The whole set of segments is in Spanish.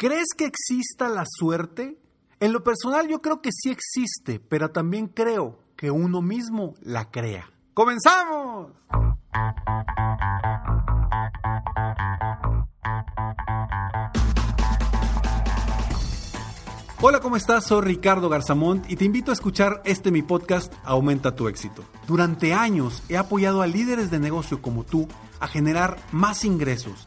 ¿Crees que exista la suerte? En lo personal yo creo que sí existe, pero también creo que uno mismo la crea. ¡Comenzamos! Hola, ¿cómo estás? Soy Ricardo Garzamont y te invito a escuchar este mi podcast Aumenta tu éxito. Durante años he apoyado a líderes de negocio como tú a generar más ingresos,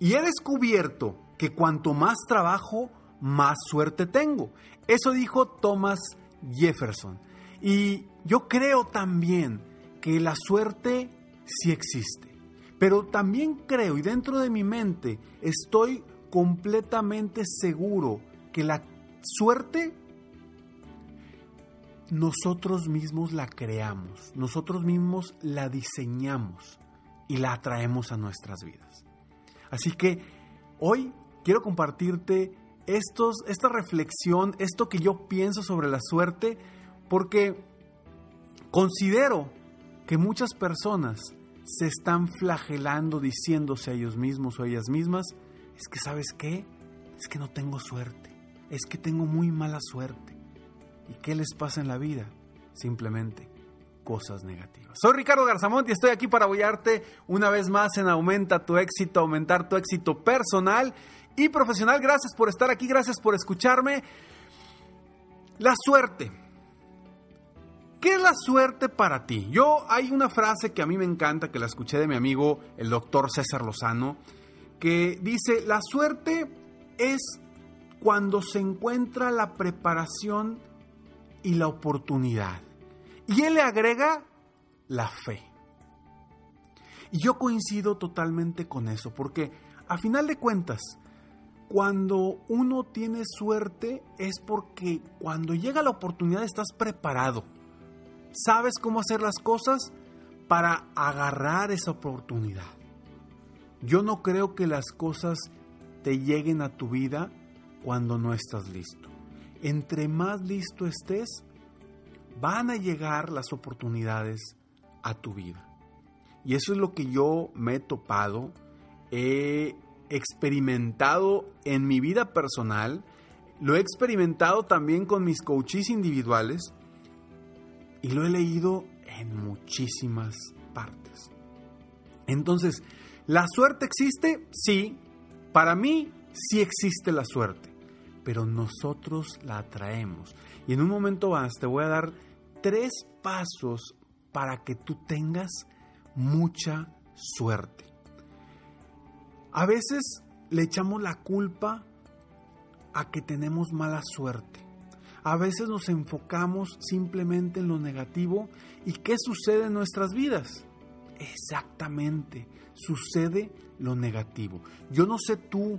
y he descubierto que cuanto más trabajo, más suerte tengo. Eso dijo Thomas Jefferson. Y yo creo también que la suerte sí existe. Pero también creo y dentro de mi mente estoy completamente seguro que la suerte nosotros mismos la creamos, nosotros mismos la diseñamos y la atraemos a nuestras vidas. Así que hoy quiero compartirte estos, esta reflexión, esto que yo pienso sobre la suerte, porque considero que muchas personas se están flagelando diciéndose a ellos mismos o a ellas mismas, es que sabes qué, es que no tengo suerte, es que tengo muy mala suerte. ¿Y qué les pasa en la vida? Simplemente cosas negativas. Soy Ricardo Garzamont y estoy aquí para apoyarte una vez más en Aumenta tu éxito, aumentar tu éxito personal y profesional. Gracias por estar aquí, gracias por escucharme. La suerte. ¿Qué es la suerte para ti? Yo hay una frase que a mí me encanta, que la escuché de mi amigo el doctor César Lozano, que dice, la suerte es cuando se encuentra la preparación y la oportunidad. Y él le agrega la fe. Y yo coincido totalmente con eso, porque a final de cuentas, cuando uno tiene suerte es porque cuando llega la oportunidad estás preparado. Sabes cómo hacer las cosas para agarrar esa oportunidad. Yo no creo que las cosas te lleguen a tu vida cuando no estás listo. Entre más listo estés, van a llegar las oportunidades a tu vida. Y eso es lo que yo me he topado, he experimentado en mi vida personal, lo he experimentado también con mis coaches individuales y lo he leído en muchísimas partes. Entonces, ¿la suerte existe? Sí, para mí sí existe la suerte, pero nosotros la atraemos. Y en un momento más te voy a dar tres pasos para que tú tengas mucha suerte. A veces le echamos la culpa a que tenemos mala suerte. A veces nos enfocamos simplemente en lo negativo y ¿qué sucede en nuestras vidas? Exactamente, sucede lo negativo. Yo no sé tú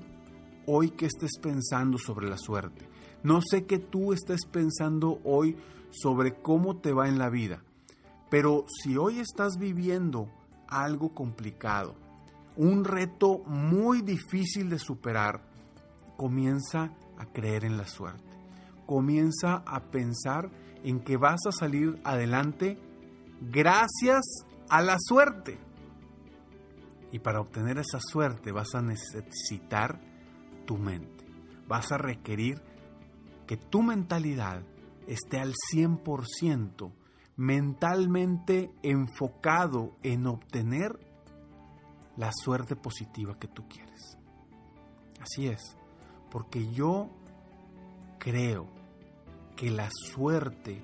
hoy qué estés pensando sobre la suerte. No sé qué tú estés pensando hoy sobre cómo te va en la vida. Pero si hoy estás viviendo algo complicado, un reto muy difícil de superar, comienza a creer en la suerte. Comienza a pensar en que vas a salir adelante gracias a la suerte. Y para obtener esa suerte vas a necesitar tu mente. Vas a requerir que tu mentalidad esté al 100% mentalmente enfocado en obtener la suerte positiva que tú quieres. Así es, porque yo creo que la suerte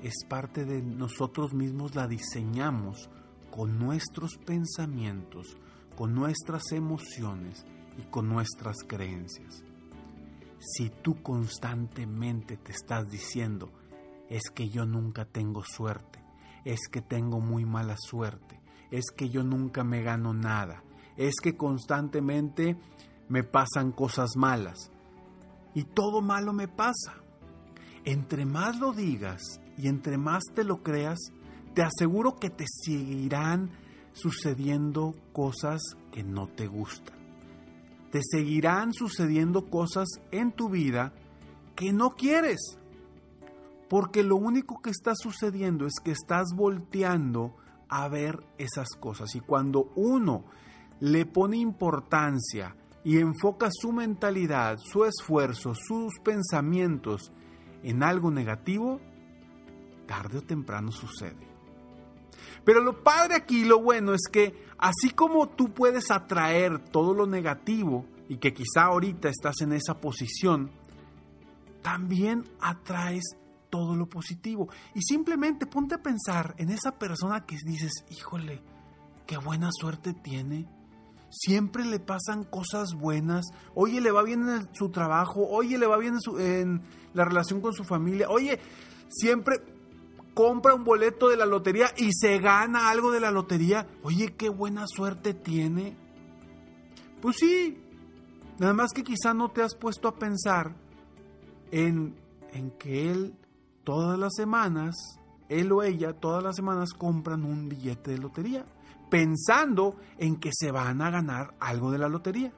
es parte de nosotros mismos, la diseñamos con nuestros pensamientos, con nuestras emociones y con nuestras creencias. Si tú constantemente te estás diciendo, es que yo nunca tengo suerte, es que tengo muy mala suerte, es que yo nunca me gano nada, es que constantemente me pasan cosas malas y todo malo me pasa. Entre más lo digas y entre más te lo creas, te aseguro que te seguirán sucediendo cosas que no te gustan. Te seguirán sucediendo cosas en tu vida que no quieres. Porque lo único que está sucediendo es que estás volteando a ver esas cosas. Y cuando uno le pone importancia y enfoca su mentalidad, su esfuerzo, sus pensamientos en algo negativo, tarde o temprano sucede. Pero lo padre aquí, lo bueno es que así como tú puedes atraer todo lo negativo y que quizá ahorita estás en esa posición, también atraes todo lo positivo. Y simplemente ponte a pensar en esa persona que dices, híjole, qué buena suerte tiene. Siempre le pasan cosas buenas. Oye, le va bien en su trabajo. Oye, le va bien en, en la relación con su familia. Oye, siempre compra un boleto de la lotería y se gana algo de la lotería. Oye, qué buena suerte tiene. Pues sí, nada más que quizá no te has puesto a pensar en, en que él todas las semanas, él o ella, todas las semanas compran un billete de lotería, pensando en que se van a ganar algo de la lotería.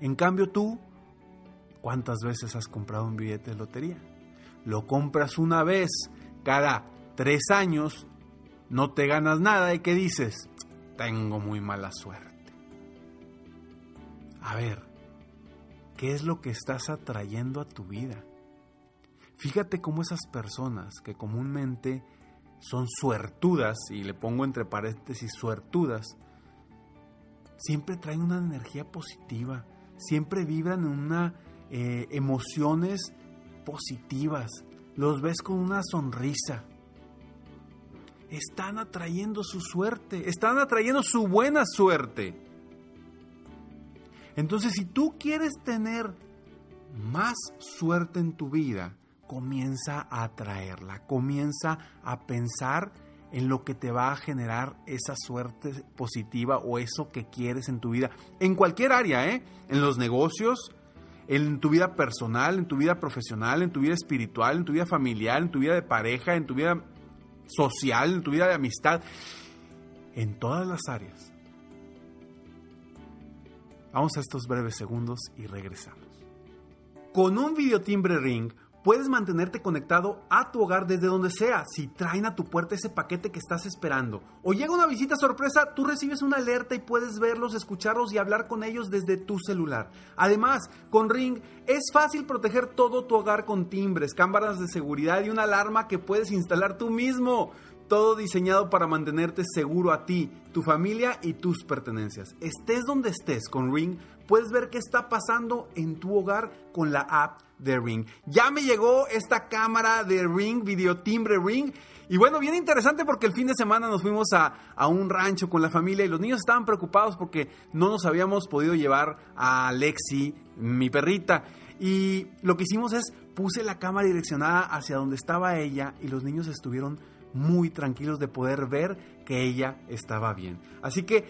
En cambio tú, ¿cuántas veces has comprado un billete de lotería? Lo compras una vez cada tres años, no te ganas nada y ¿qué dices? Tengo muy mala suerte. A ver, ¿qué es lo que estás atrayendo a tu vida? Fíjate cómo esas personas que comúnmente son suertudas, y le pongo entre paréntesis suertudas, siempre traen una energía positiva, siempre vibran en una eh, emociones positivas, los ves con una sonrisa. Están atrayendo su suerte, están atrayendo su buena suerte. Entonces, si tú quieres tener más suerte en tu vida, comienza a atraerla, comienza a pensar en lo que te va a generar esa suerte positiva o eso que quieres en tu vida, en cualquier área, ¿eh? en los negocios, en tu vida personal, en tu vida profesional, en tu vida espiritual, en tu vida familiar, en tu vida de pareja, en tu vida social, en tu vida de amistad, en todas las áreas. Vamos a estos breves segundos y regresamos. Con un videotimbre ring Puedes mantenerte conectado a tu hogar desde donde sea si traen a tu puerta ese paquete que estás esperando. O llega una visita sorpresa, tú recibes una alerta y puedes verlos, escucharlos y hablar con ellos desde tu celular. Además, con Ring es fácil proteger todo tu hogar con timbres, cámaras de seguridad y una alarma que puedes instalar tú mismo. Todo diseñado para mantenerte seguro a ti, tu familia y tus pertenencias. Estés donde estés con Ring, puedes ver qué está pasando en tu hogar con la app de Ring. Ya me llegó esta cámara de Ring, videotimbre Ring. Y bueno, bien interesante porque el fin de semana nos fuimos a, a, un rancho con la familia y los niños estaban preocupados porque no nos habíamos podido llevar a Lexi, mi perrita. Y lo que hicimos es puse la cámara direccionada hacia donde estaba ella y los niños estuvieron muy tranquilos de poder ver que ella estaba bien. Así que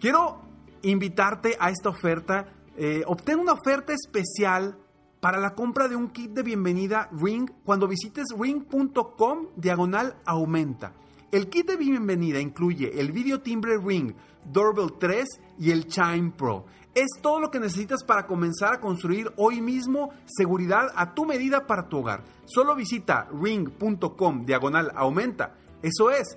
quiero invitarte a esta oferta. Eh, obtén una oferta especial para la compra de un kit de bienvenida Ring cuando visites ring.com diagonal aumenta. El kit de bienvenida incluye el Video Timbre Ring, Doorbell 3 y el Chime Pro. Es todo lo que necesitas para comenzar a construir hoy mismo seguridad a tu medida para tu hogar. Solo visita ring.com diagonal aumenta. Eso es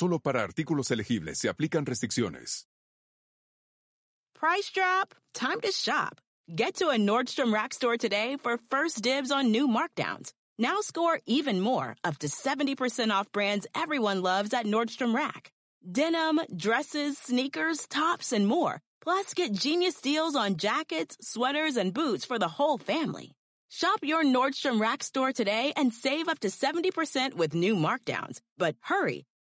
Solo para artículos elegibles se aplican restricciones. Price drop? Time to shop. Get to a Nordstrom Rack store today for first dibs on new markdowns. Now score even more, up to 70% off brands everyone loves at Nordstrom Rack. Denim, dresses, sneakers, tops, and more. Plus, get genius deals on jackets, sweaters, and boots for the whole family. Shop your Nordstrom Rack store today and save up to 70% with new markdowns. But hurry,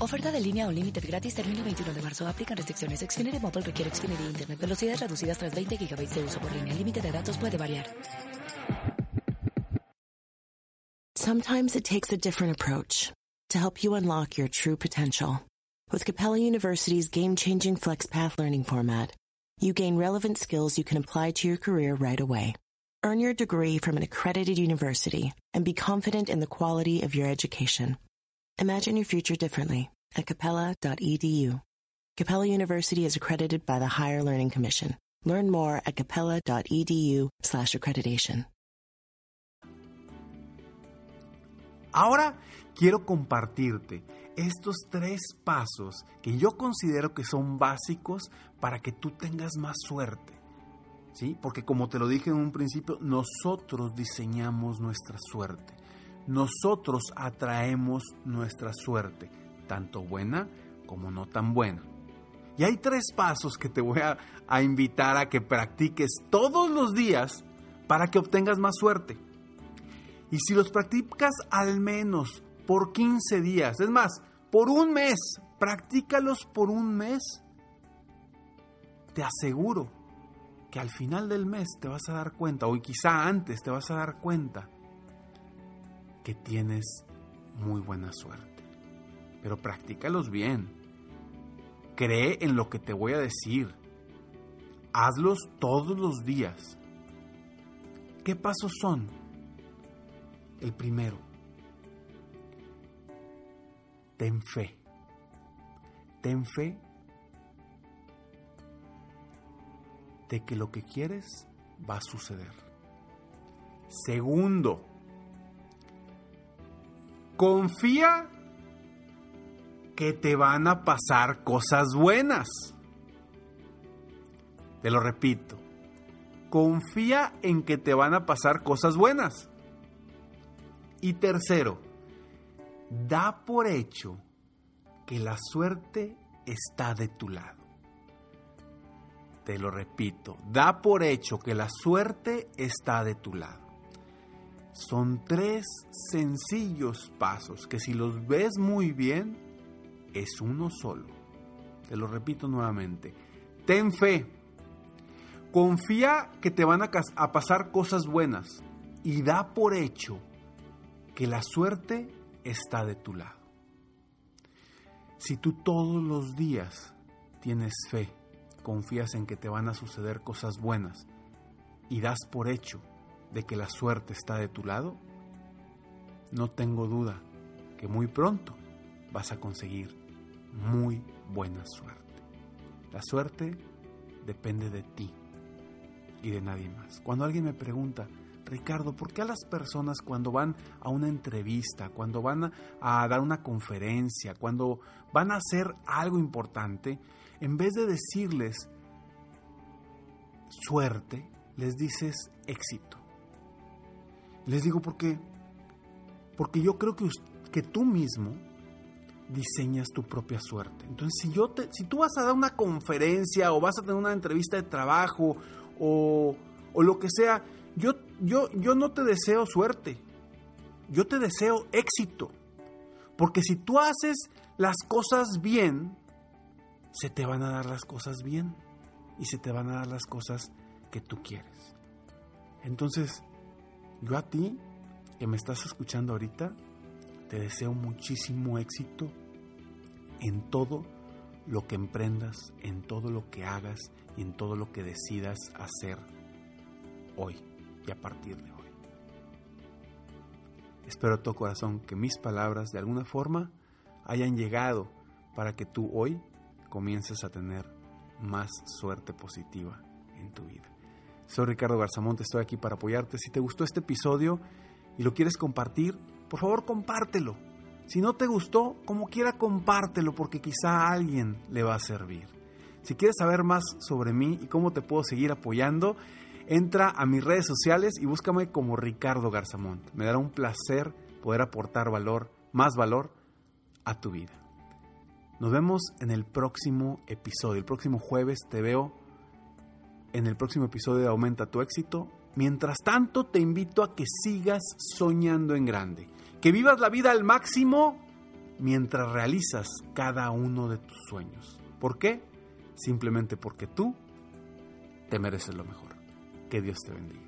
Oferta de línea o límite gratis termina el 21 de marzo. Aplican restricciones. Requiere Internet. Velocidades reducidas tras 20 GB de uso por línea. El límite de datos puede variar. Sometimes it takes a different approach to help you unlock your true potential. With Capella University's game-changing FlexPath learning format, you gain relevant skills you can apply to your career right away. Earn your degree from an accredited university and be confident in the quality of your education. Imagine your future differently at capella.edu. Capella University is accredited by the Higher Learning Commission. Learn more at capella.edu slash accreditation. Ahora quiero compartirte estos tres pasos que yo considero que son básicos para que tú tengas más suerte. ¿Sí? Porque como te lo dije en un principio, nosotros diseñamos nuestra suerte. Nosotros atraemos nuestra suerte, tanto buena como no tan buena. Y hay tres pasos que te voy a, invitar a que practiques todos los días para que obtengas más suerte. Y si los practicas al menos por 15 días, es más, por un mes, practícalos por un mes, te aseguro que al final del mes te vas a dar cuenta, o quizá antes te vas a dar cuenta, que tienes muy buena suerte. Pero practícalos bien. Cree en lo que te voy a decir. Hazlos todos los días. ¿Qué pasos son? El primero, ten fe. Ten fe de que lo que quieres va a suceder. Segundo, confía que te van a pasar cosas buenas. Te lo repito, confía en que te van a pasar cosas buenas. Y tercero, da por hecho que la suerte está de tu lado. Te lo repito, da por hecho que la suerte está de tu lado. Son tres sencillos pasos que si los ves muy bien, es uno solo. Te lo repito nuevamente. Ten fe. Confía que te van a, a pasar cosas buenas y da por hecho que la suerte está de tu lado. Si tú todos los días tienes fe, confías en que te van a suceder cosas buenas y das por hecho de que la suerte está de tu lado, no tengo duda que muy pronto vas a conseguir muy buena suerte. La suerte depende de ti y de nadie más. Cuando alguien me pregunta, Ricardo, ¿por qué a las personas cuando van a una entrevista, cuando van a, dar una conferencia, cuando van a hacer algo importante, en vez de decirles suerte, les dices éxito. Les digo por qué. Porque yo creo que, que tú mismo diseñas tu propia suerte. Entonces, si, yo te, si tú vas a dar una conferencia o vas a tener una entrevista de trabajo o, o lo que sea, yo, yo, yo no te deseo suerte, yo te deseo éxito. Porque si tú haces las cosas bien, se te van a dar las cosas bien y se te van a dar las cosas que tú quieres. Entonces, yo a ti, que me estás escuchando ahorita, te deseo muchísimo éxito en todo lo que emprendas, en todo lo que hagas y en todo lo que decidas hacer hoy y a partir de hoy. Espero a todo corazón que mis palabras de alguna forma hayan llegado para que tú hoy comiences a tener más suerte positiva en tu vida. Soy Ricardo Garzamonte, estoy aquí para apoyarte. Si te gustó este episodio y lo quieres compartir, por favor compártelo. Si no te gustó, como quiera compártelo porque quizá a alguien le va a servir. Si quieres saber más sobre mí y cómo te puedo seguir apoyando, entra a mis redes sociales y búscame como Ricardo Garzamont. Me dará un placer poder aportar valor, más valor a tu vida. Nos vemos en el próximo episodio. El próximo jueves te veo en el próximo episodio de Aumenta tu éxito. Mientras tanto, te invito a que sigas soñando en grande, que vivas la vida al máximo mientras realizas cada uno de tus sueños. ¿Por qué? Simplemente porque tú te mereces lo mejor. Que Dios te bendiga.